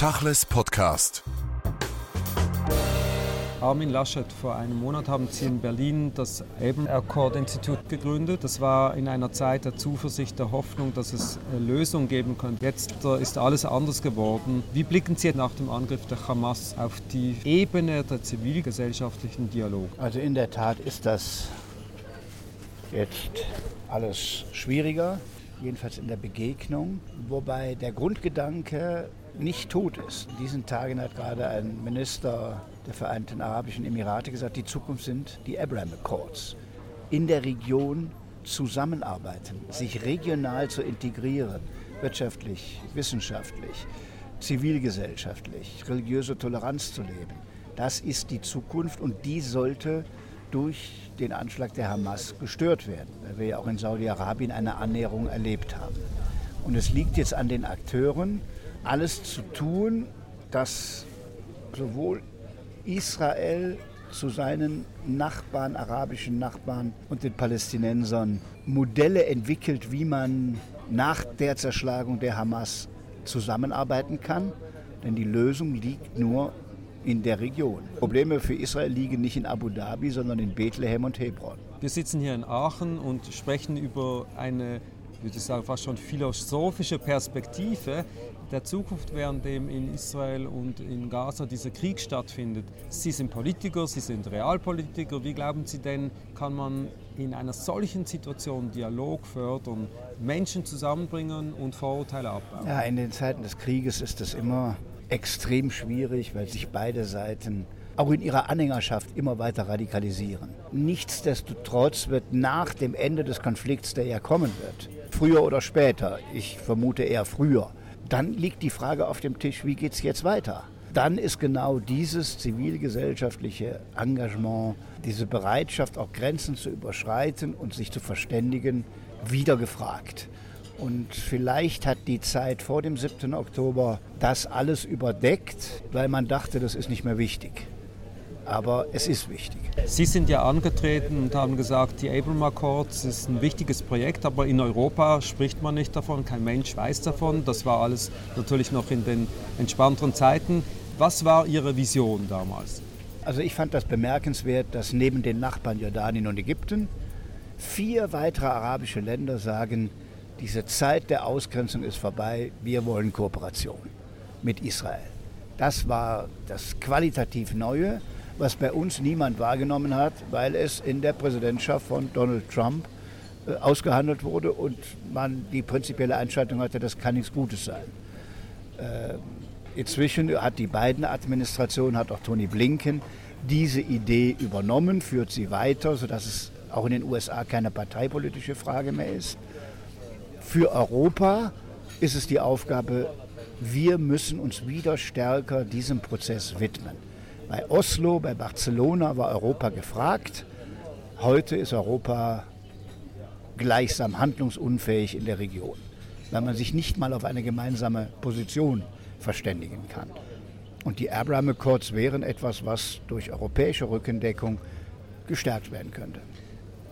Tachles Podcast. Armin Laschet, vor einem Monat haben Sie in Berlin das Abraham Accord Institut gegründet. Das war in einer Zeit der Zuversicht, der Hoffnung, dass es Lösungen geben könnte. Jetzt ist alles anders geworden. Wie blicken Sie nach dem Angriff der Hamas auf die Ebene der zivilgesellschaftlichen Dialog? Also in der Tat ist das jetzt alles schwieriger, jedenfalls in der Begegnung, wobei der Grundgedanke nicht tot ist. In diesen Tagen hat gerade ein Minister der Vereinten Arabischen Emirate gesagt, die Zukunft sind die Abraham Accords. In der Region zusammenarbeiten, sich regional zu integrieren, wirtschaftlich, wissenschaftlich, zivilgesellschaftlich, religiöse Toleranz zu leben. Das ist die Zukunft und die sollte durch den Anschlag der Hamas gestört werden, weil wir ja auch in Saudi-Arabien eine Annäherung erlebt haben. Und es liegt jetzt an den Akteuren, alles zu tun, dass sowohl Israel zu seinen Nachbarn, arabischen Nachbarn und den Palästinensern Modelle entwickelt, wie man nach der Zerschlagung der Hamas zusammenarbeiten kann. Denn die Lösung liegt nur in der Region. Probleme für Israel liegen nicht in Abu Dhabi, sondern in Bethlehem und Hebron. Wir sitzen hier in Aachen und sprechen über eine, würde ich sagen, fast schon philosophische Perspektive der Zukunft, währenddem in Israel und in Gaza dieser Krieg stattfindet. Sie sind Politiker, Sie sind Realpolitiker. Wie glauben Sie denn, kann man in einer solchen Situation Dialog fördern, Menschen zusammenbringen und Vorurteile abbauen? Ja, in den Zeiten des Krieges ist es immer extrem schwierig, weil sich beide Seiten auch in ihrer Anhängerschaft immer weiter radikalisieren. Nichtsdestotrotz wird nach dem Ende des Konflikts, der ja kommen wird, früher oder später, ich vermute eher früher, dann liegt die Frage auf dem Tisch, wie geht es jetzt weiter? Dann ist genau dieses zivilgesellschaftliche Engagement, diese Bereitschaft, auch Grenzen zu überschreiten und sich zu verständigen, wieder gefragt. Und vielleicht hat die Zeit vor dem 7. Oktober das alles überdeckt, weil man dachte, das ist nicht mehr wichtig aber es ist wichtig. Sie sind ja angetreten und haben gesagt, die Abraham Accords ist ein wichtiges Projekt, aber in Europa spricht man nicht davon, kein Mensch weiß davon. Das war alles natürlich noch in den entspannteren Zeiten. Was war Ihre Vision damals? Also ich fand das bemerkenswert, dass neben den Nachbarn Jordanien und Ägypten vier weitere arabische Länder sagen, diese Zeit der Ausgrenzung ist vorbei, wir wollen Kooperation mit Israel. Das war das qualitativ Neue was bei uns niemand wahrgenommen hat, weil es in der Präsidentschaft von Donald Trump äh, ausgehandelt wurde und man die prinzipielle Einschätzung hatte, das kann nichts Gutes sein. Äh, inzwischen hat die beiden Administrationen, hat auch Tony Blinken diese Idee übernommen, führt sie weiter, sodass es auch in den USA keine parteipolitische Frage mehr ist. Für Europa ist es die Aufgabe, wir müssen uns wieder stärker diesem Prozess widmen. Bei Oslo, bei Barcelona war Europa gefragt. Heute ist Europa gleichsam handlungsunfähig in der Region, weil man sich nicht mal auf eine gemeinsame Position verständigen kann. Und die Abraham Accords wären etwas, was durch europäische Rückendeckung gestärkt werden könnte.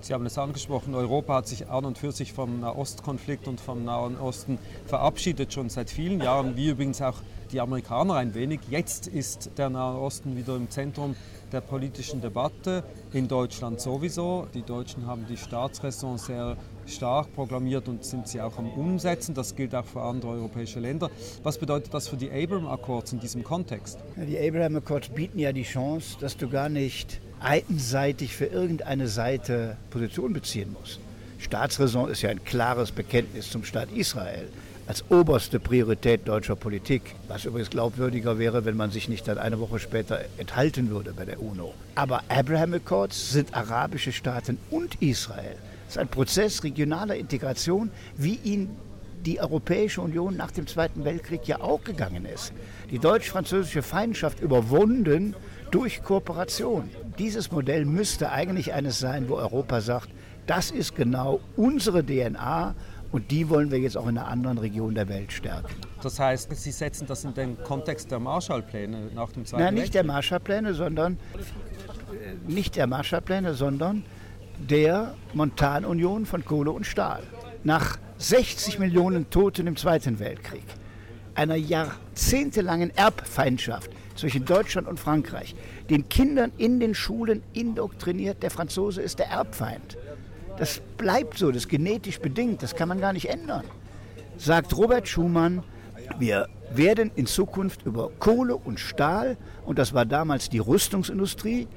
Sie haben es angesprochen, Europa hat sich an und für sich vom Nahostkonflikt und vom Nahen Osten verabschiedet, schon seit vielen Jahren, wie übrigens auch die Amerikaner ein wenig. Jetzt ist der Nahe Osten wieder im Zentrum der politischen Debatte, in Deutschland sowieso. Die Deutschen haben die Staatsräson sehr stark proklamiert und sind sie auch am Umsetzen. Das gilt auch für andere europäische Länder. Was bedeutet das für die Abraham Accords in diesem Kontext? Die Abraham Accords bieten ja die Chance, dass du gar nicht einseitig für irgendeine Seite Position beziehen musst. Staatsräson ist ja ein klares Bekenntnis zum Staat Israel als oberste Priorität deutscher Politik, was übrigens glaubwürdiger wäre, wenn man sich nicht dann eine Woche später enthalten würde bei der UNO. Aber Abraham Accords sind arabische Staaten und Israel. Es ist ein Prozess regionaler Integration, wie ihn die Europäische Union nach dem Zweiten Weltkrieg ja auch gegangen ist. Die deutsch-französische Feindschaft überwunden durch Kooperation. Dieses Modell müsste eigentlich eines sein, wo Europa sagt, das ist genau unsere DNA und die wollen wir jetzt auch in einer anderen Region der Welt stärken. Das heißt, Sie setzen das in den Kontext der Marshallpläne nach dem Zweiten Nein, nicht der Marshallpläne, sondern äh, nicht der Marshallpläne, sondern der Montanunion von Kohle und Stahl. Nach 60 Millionen Toten im Zweiten Weltkrieg einer jahrzehntelangen Erbfeindschaft zwischen Deutschland und Frankreich den Kindern in den Schulen indoktriniert, der Franzose ist der Erbfeind. Das bleibt so, das ist genetisch bedingt, das kann man gar nicht ändern. Sagt Robert Schumann, wir werden in Zukunft über Kohle und Stahl, und das war damals die Rüstungsindustrie,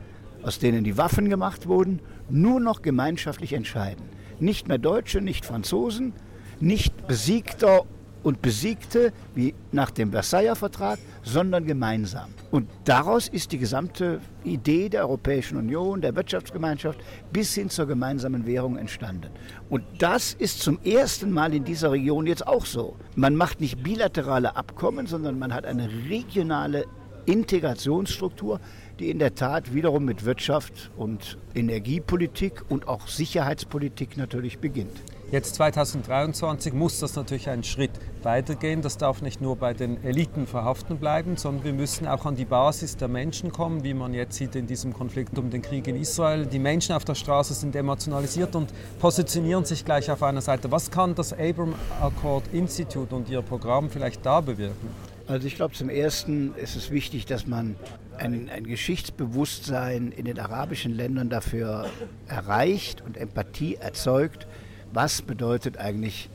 aus denen die Waffen gemacht wurden, nur noch gemeinschaftlich entscheiden. Nicht mehr Deutsche, nicht Franzosen, nicht Besiegter und Besiegte wie nach dem Versailler Vertrag, sondern gemeinsam. Und daraus ist die gesamte Idee der Europäischen Union, der Wirtschaftsgemeinschaft bis hin zur gemeinsamen Währung entstanden. Und das ist zum ersten Mal in dieser Region jetzt auch so. Man macht nicht bilaterale Abkommen, sondern man hat eine regionale Integrationsstruktur, die in der Tat wiederum mit Wirtschaft und Energiepolitik und auch Sicherheitspolitik natürlich beginnt. Jetzt 2023 muss das natürlich einen Schritt weitergehen. Das darf nicht nur bei den Eliten verhaften bleiben, sondern wir müssen auch an die Basis der Menschen kommen, wie man jetzt sieht in diesem Konflikt um den Krieg in Israel. Die Menschen auf der Straße sind emotionalisiert und positionieren sich gleich auf einer Seite. Was kann das Abram Accord Institute und Ihr Programm vielleicht da bewirken? Also ich glaube, zum Ersten ist es wichtig, dass man ein, ein, Geschichtsbewusstsein in den arabischen Ländern dafür erreicht und Empathie erzeugt, was bedeutet eigentlich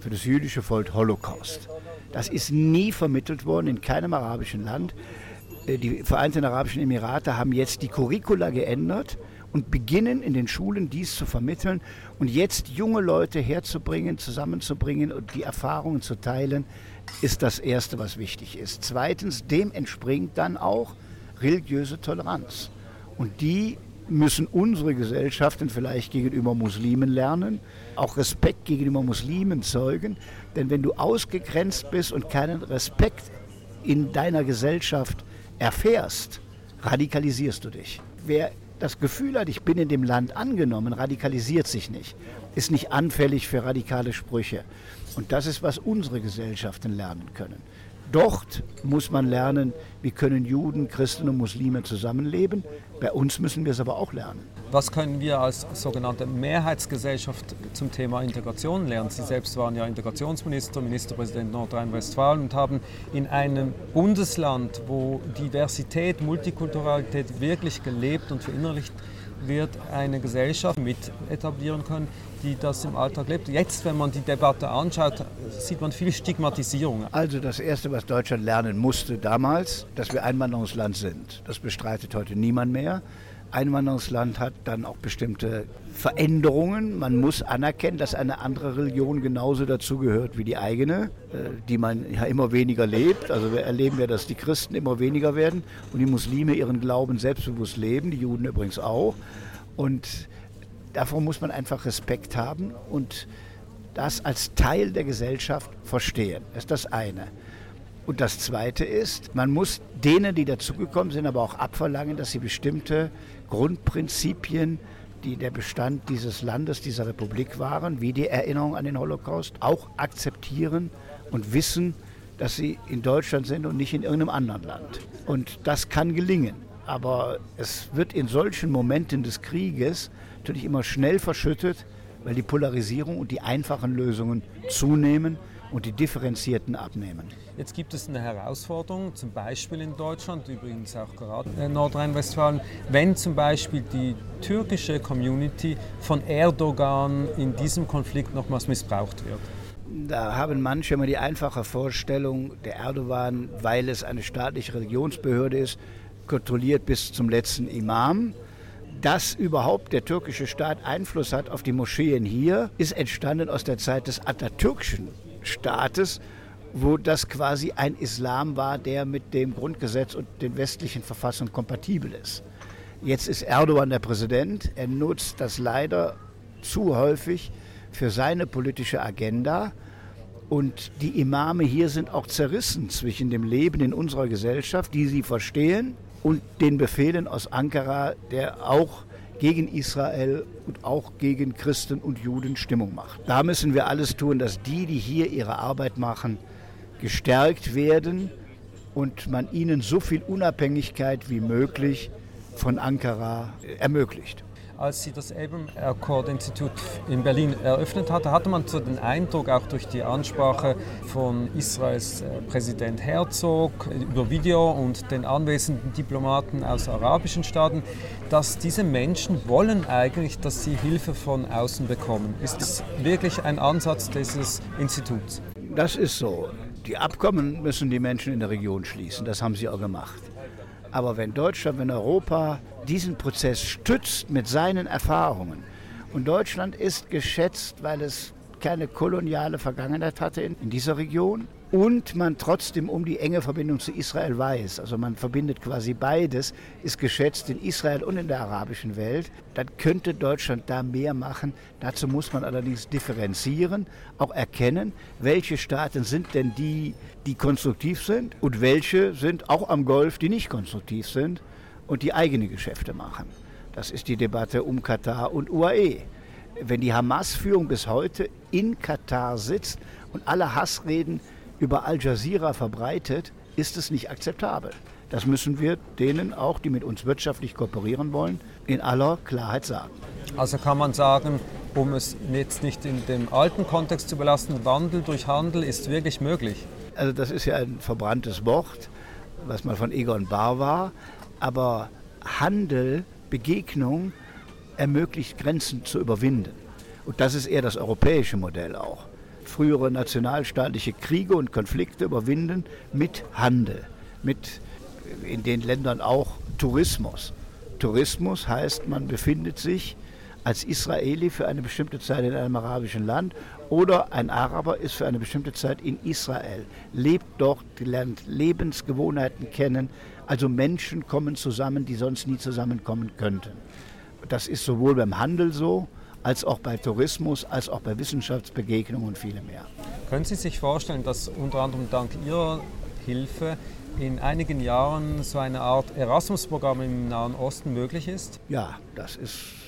für das jüdische Volk Holocaust. Das ist nie vermittelt worden in keinem arabischen Land. Äh, die Vereinten Arabischen Emirate haben jetzt die Curricula geändert und beginnen in den Schulen dies zu vermitteln und jetzt junge Leute herzubringen, zusammenzubringen und die Erfahrungen zu teilen, ist das Erste, was wichtig ist. Zweitens, dem entspringt dann auch religiöse Toleranz. Und die müssen unsere Gesellschaften vielleicht gegenüber Muslimen lernen, auch Respekt gegenüber Muslimen zeugen. Denn wenn du ausgegrenzt bist und keinen Respekt in deiner Gesellschaft erfährst, radikalisierst du dich. Wer das Gefühl hat, ich bin in dem Land angenommen, radikalisiert sich nicht, ist nicht anfällig für radikale Sprüche. Und das ist, was unsere Gesellschaften lernen können. Dort muss man lernen, wie können Juden, Christen und Muslime zusammenleben. Bei uns müssen wir es aber auch lernen. Was können wir als sogenannte Mehrheitsgesellschaft zum Thema Integration lernen? Sie selbst waren ja Integrationsminister, Ministerpräsident Nordrhein-Westfalen und haben in einem Bundesland, wo Diversität, Multikulturalität wirklich gelebt und verinnerlicht wird, eine Gesellschaft mit etablieren können, die das im Alltag lebt. Jetzt, wenn man die Debatte anschaut, sieht man viel Stigmatisierung. Also das Erste, was Deutschland lernen musste damals, dass wir Einwanderungsland sind. Das bestreitet heute niemand mehr. Einwanderungsland hat dann auch bestimmte Veränderungen. Man muss anerkennen, dass eine andere Religion genauso dazugehört wie die eigene, äh, die man ja immer weniger lebt. Also wir erleben ja, dass die Christen immer weniger werden und die Muslime ihren Glauben selbstbewusst leben, die Juden übrigens auch. Und davor muss man einfach Respekt haben und das als Teil der Gesellschaft verstehen. Das ist das eine. Und das Zweite ist, man muss denen, die dazugekommen sind, aber auch abverlangen, dass sie bestimmte Grundprinzipien, die der Bestand dieses Landes, dieser Republik waren, wie die Erinnerung an den Holocaust, auch akzeptieren und wissen, dass sie in Deutschland sind und nicht in irgendeinem anderen Land. Und das kann gelingen. Aber es wird in solchen Momenten des Krieges natürlich immer schnell verschüttet, weil die Polarisierung und die einfachen Lösungen zunehmen und die differenzierten abnehmen. Jetzt gibt es eine Herausforderung, zum Beispiel in Deutschland, übrigens auch gerade in Nordrhein-Westfalen, wenn zum Beispiel die türkische Community von Erdogan in diesem Konflikt nochmals missbraucht wird. Da haben manche immer die einfache Vorstellung, der Erdogan, weil es eine staatliche Religionsbehörde ist, kontrolliert bis zum letzten Imam. Dass überhaupt der türkische Staat Einfluss hat auf die Moscheen hier, ist entstanden aus der Zeit des atatürkischen Staates, wo das quasi ein Islam war, der mit dem Grundgesetz und den westlichen Verfassungen kompatibel ist. Jetzt ist Erdogan der Präsident. Er nutzt das leider zu häufig für seine politische Agenda. Und die Imame hier sind auch zerrissen zwischen dem Leben in unserer Gesellschaft, die sie verstehen, und den Befehlen aus Ankara, der auch gegen Israel und auch gegen Christen und Juden Stimmung macht. Da müssen wir alles tun, dass die, die hier ihre Arbeit machen, gestärkt werden und man ihnen so viel Unabhängigkeit wie möglich von Ankara ermöglicht. Als sie das Abraham Accord Institut in Berlin eröffnet hatte, hatte man so den Eindruck, auch durch die Ansprache von Israels äh, Präsident Herzog über Video und den anwesenden Diplomaten aus arabischen Staaten, dass diese Menschen wollen eigentlich, dass sie Hilfe von außen bekommen. Ist das wirklich ein Ansatz dieses Instituts? Das ist so. Die Abkommen müssen die Menschen in der Region schließen. Das haben sie auch gemacht. Aber wenn Deutschland, wenn Europa diesen Prozess stützt mit seinen Erfahrungen, und Deutschland ist geschätzt, weil es keine koloniale Vergangenheit hatte in, in dieser Region, und man trotzdem um die enge Verbindung zu Israel weiß, also man verbindet quasi beides, ist geschätzt in Israel und in der arabischen Welt, dann könnte Deutschland da mehr machen. Dazu muss man allerdings differenzieren, auch erkennen, welche Staaten sind denn die, die konstruktiv sind und welche sind auch am Golf, die nicht konstruktiv sind und die eigene Geschäfte machen. Das ist die Debatte um Katar und UAE. Wenn die Hamas-Führung bis heute in Katar sitzt und alle Hassreden über Al Jazeera verbreitet, ist es nicht akzeptabel. Das müssen wir denen auch, die mit uns wirtschaftlich kooperieren wollen, in aller Klarheit sagen. Also kann man sagen, um es jetzt nicht in dem alten Kontext zu belasten, Wandel durch Handel ist wirklich möglich. Also das ist ja ein verbranntes Wort, was mal von Egon Barr war, aber Handel, Begegnung ermöglicht Grenzen zu überwinden. Und das ist eher das europäische Modell auch frühere nationalstaatliche Kriege und Konflikte überwinden mit Handel, mit in den Ländern auch Tourismus. Tourismus heißt, man befindet sich als Israeli für eine bestimmte Zeit in einem arabischen Land oder ein Araber ist für eine bestimmte Zeit in Israel, lebt dort, lernt Lebensgewohnheiten kennen. Also Menschen kommen zusammen, die sonst nie zusammenkommen könnten. Das ist sowohl beim Handel so, als auch bei Tourismus, als auch bei Wissenschaftsbegegnungen und vielem mehr. Können Sie sich vorstellen, dass unter anderem dank Ihrer Hilfe in einigen Jahren so eine Art Erasmus-Programm im Nahen Osten möglich ist? Ja, das ist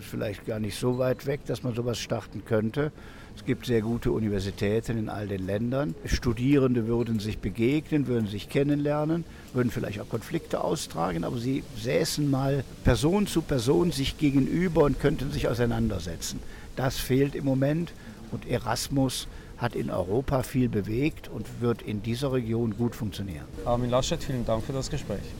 vielleicht gar nicht so weit weg, dass man sowas starten könnte. Es gibt sehr gute Universitäten in all den Ländern. Studierende würden sich begegnen, würden sich kennenlernen, würden vielleicht auch Konflikte austragen, aber sie säßen mal Person zu Person sich gegenüber und könnten sich auseinandersetzen. Das fehlt im Moment und Erasmus hat in Europa viel bewegt und wird in dieser Region gut funktionieren. Armin Laschet, vielen Dank für das Gespräch.